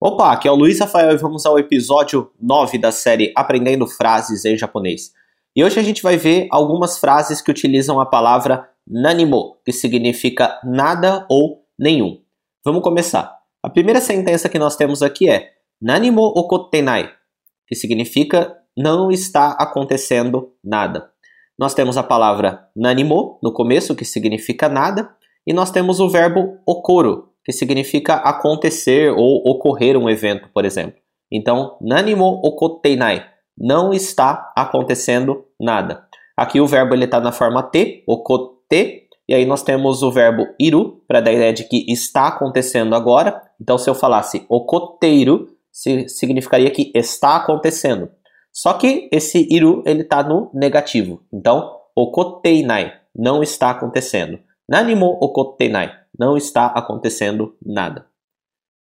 Opa, aqui é o Luiz Rafael e vamos ao episódio 9 da série Aprendendo Frases em Japonês. E hoje a gente vai ver algumas frases que utilizam a palavra nanimo, que significa nada ou nenhum. Vamos começar. A primeira sentença que nós temos aqui é nanimo okotenai, que significa não está acontecendo nada. Nós temos a palavra nanimo no começo, que significa nada, e nós temos o verbo okoro, que significa acontecer ou ocorrer um evento, por exemplo. Então, nanimo okoteinai, não está acontecendo nada. Aqui o verbo ele está na forma T, okote, e aí nós temos o verbo iru, para dar a ideia de que está acontecendo agora. Então, se eu falasse okoteiru, significaria que está acontecendo. Só que esse iru ele está no negativo. Então, okoteinai, não está acontecendo. Nanimo okoteinai, não está acontecendo nada.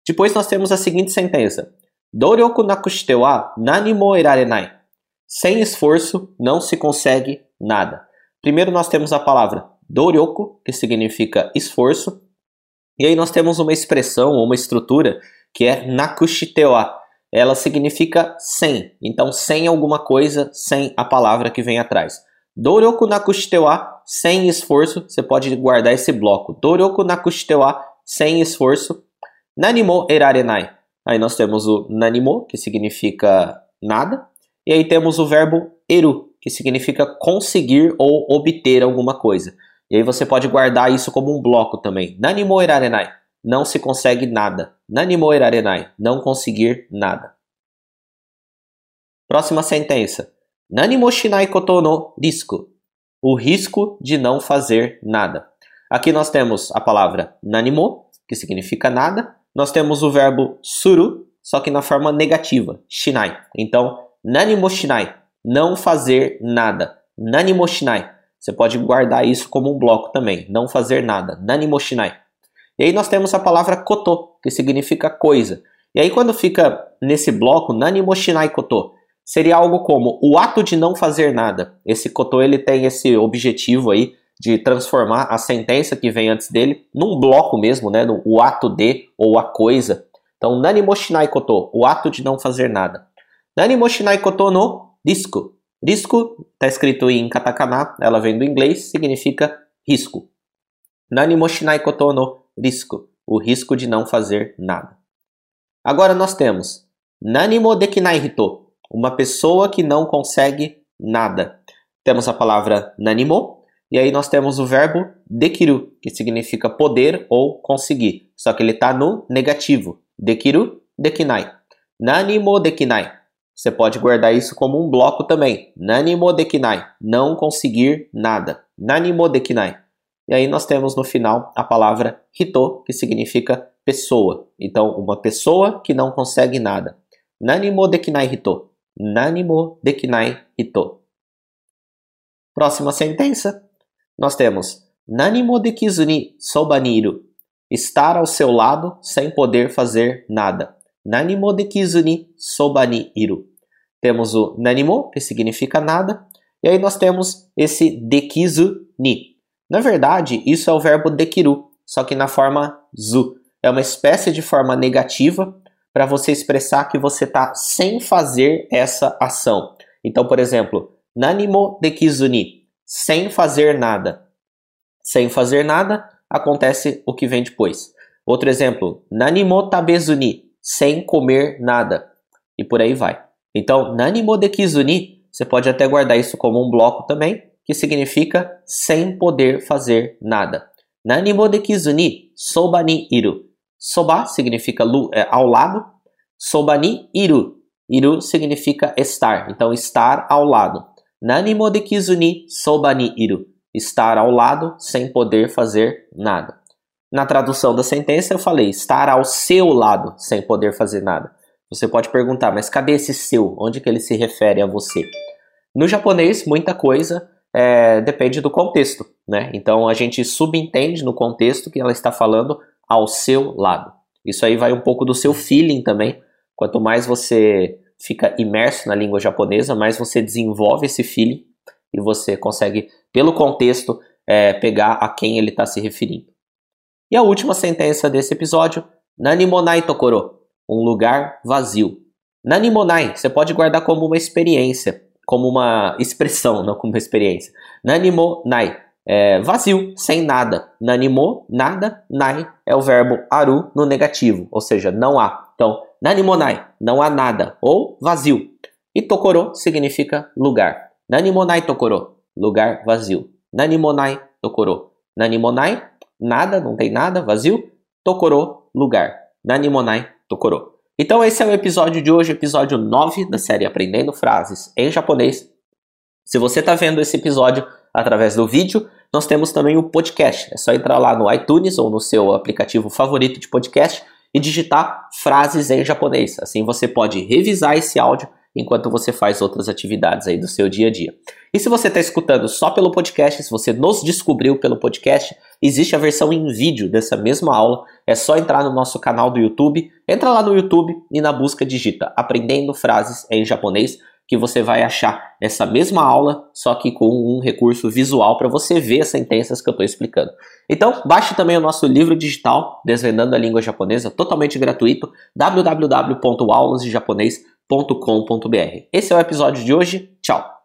Depois nós temos a seguinte sentença: Doryoku nakushite wa nani mo erarenai. Sem esforço não se consegue nada. Primeiro nós temos a palavra doryoku, que significa esforço, e aí nós temos uma expressão uma estrutura que é nakushite wa. Ela significa sem. Então, sem alguma coisa, sem a palavra que vem atrás. Doryoku nakushite wa sem esforço, você pode guardar esse bloco. Doroku nakushitewa, sem esforço. Nanimo erarenai. Aí nós temos o nanimo, que significa nada. E aí temos o verbo eru, que significa conseguir ou obter alguma coisa. E aí você pode guardar isso como um bloco também. Nanimo erarenai. Não se consegue nada. Nanimo erarenai. Não conseguir nada. Próxima sentença. Nanimo shinai koto no risco o risco de não fazer nada. Aqui nós temos a palavra nanimo, que significa nada. Nós temos o verbo suru, só que na forma negativa, shinai. Então, nanimo shinai, não fazer nada. Nanimo shinai. Você pode guardar isso como um bloco também, não fazer nada. Nanimo shinai. E aí nós temos a palavra koto, que significa coisa. E aí quando fica nesse bloco, nanimo shinai koto, seria algo como o ato de não fazer nada. Esse Cotô ele tem esse objetivo aí de transformar a sentença que vem antes dele num bloco mesmo, né, no, o ato de ou a coisa. Então, nani moshinai koto, o ato de não fazer nada. Nani moshinai koto no risco. Risco está escrito em katakana, ela vem do inglês, significa risco. Nani moshinai koto no risco, o risco de não fazer nada. Agora nós temos nani mo dekinai hito, uma pessoa que não consegue nada. Temos a palavra nanimo, e aí nós temos o verbo dekiru, que significa poder ou conseguir. Só que ele está no negativo. Dekiru, dekinai. Nanimo dekinai. Você pode guardar isso como um bloco também. Nanimo dekinai. Não conseguir nada. Nanimo dekinai. E aí nós temos no final a palavra hito, que significa pessoa. Então, uma pessoa que não consegue nada. Nanimo dekinai hito. Nanimo dekinai hito. Próxima sentença. Nós temos Nanimo dekizu ni soba. Estar ao seu lado sem poder fazer nada. Nanimo dekizu ni soba ni iru. Temos o nanimo, que significa nada, e aí nós temos esse dekizu ni. Na verdade, isso é o verbo dekiru, só que na forma zu. É uma espécie de forma negativa para você expressar que você está sem fazer essa ação. Então, por exemplo, nanimo dekizuni, sem fazer nada. Sem fazer nada, acontece o que vem depois. Outro exemplo, nanimo tabezuni, sem comer nada. E por aí vai. Então, nanimo dekizuni, você pode até guardar isso como um bloco também, que significa sem poder fazer nada. Nanimo dekizuni, soba ni iru Soba significa é, ao lado. Soba ni iru. Iru significa estar. Então, estar ao lado. Nani mo dekizu ni soba ni iru. Estar ao lado sem poder fazer nada. Na tradução da sentença, eu falei estar ao seu lado sem poder fazer nada. Você pode perguntar, mas cadê esse seu? Onde que ele se refere a você? No japonês, muita coisa é, depende do contexto, né? Então a gente subentende no contexto que ela está falando ao seu lado. Isso aí vai um pouco do seu feeling também. Quanto mais você fica imerso na língua japonesa, mais você desenvolve esse feeling e você consegue, pelo contexto, é, pegar a quem ele está se referindo. E a última sentença desse episódio, Nani monai tokoro. um lugar vazio. Nanimonai, você pode guardar como uma experiência, como uma expressão, não como uma experiência. Nanimonai, é vazio, sem nada. Nanimo, nada, nai é o verbo aru no negativo, ou seja, não há. Então, nanimonai, não há nada, ou vazio. E tokoro significa lugar. Nanimonai tokoro, lugar vazio. Nanimonai tokoro. Nanimonai, nada, não tem nada, vazio. Tokoro, lugar. Nanimonai tokoro. Então esse é o episódio de hoje, episódio 9 da série Aprendendo Frases em Japonês. Se você está vendo esse episódio através do vídeo, nós temos também o podcast. É só entrar lá no iTunes ou no seu aplicativo favorito de podcast e digitar frases em japonês. Assim você pode revisar esse áudio enquanto você faz outras atividades aí do seu dia a dia. E se você está escutando só pelo podcast, se você nos descobriu pelo podcast, existe a versão em vídeo dessa mesma aula. É só entrar no nosso canal do YouTube, entra lá no YouTube e na busca digita Aprendendo Frases em Japonês, que você vai achar essa mesma aula, só que com um recurso visual para você ver as sentenças que eu estou explicando. Então, baixe também o nosso livro digital, Desvendando a Língua Japonesa, totalmente gratuito, www.aulasdejaponês.com.br. Esse é o episódio de hoje. Tchau!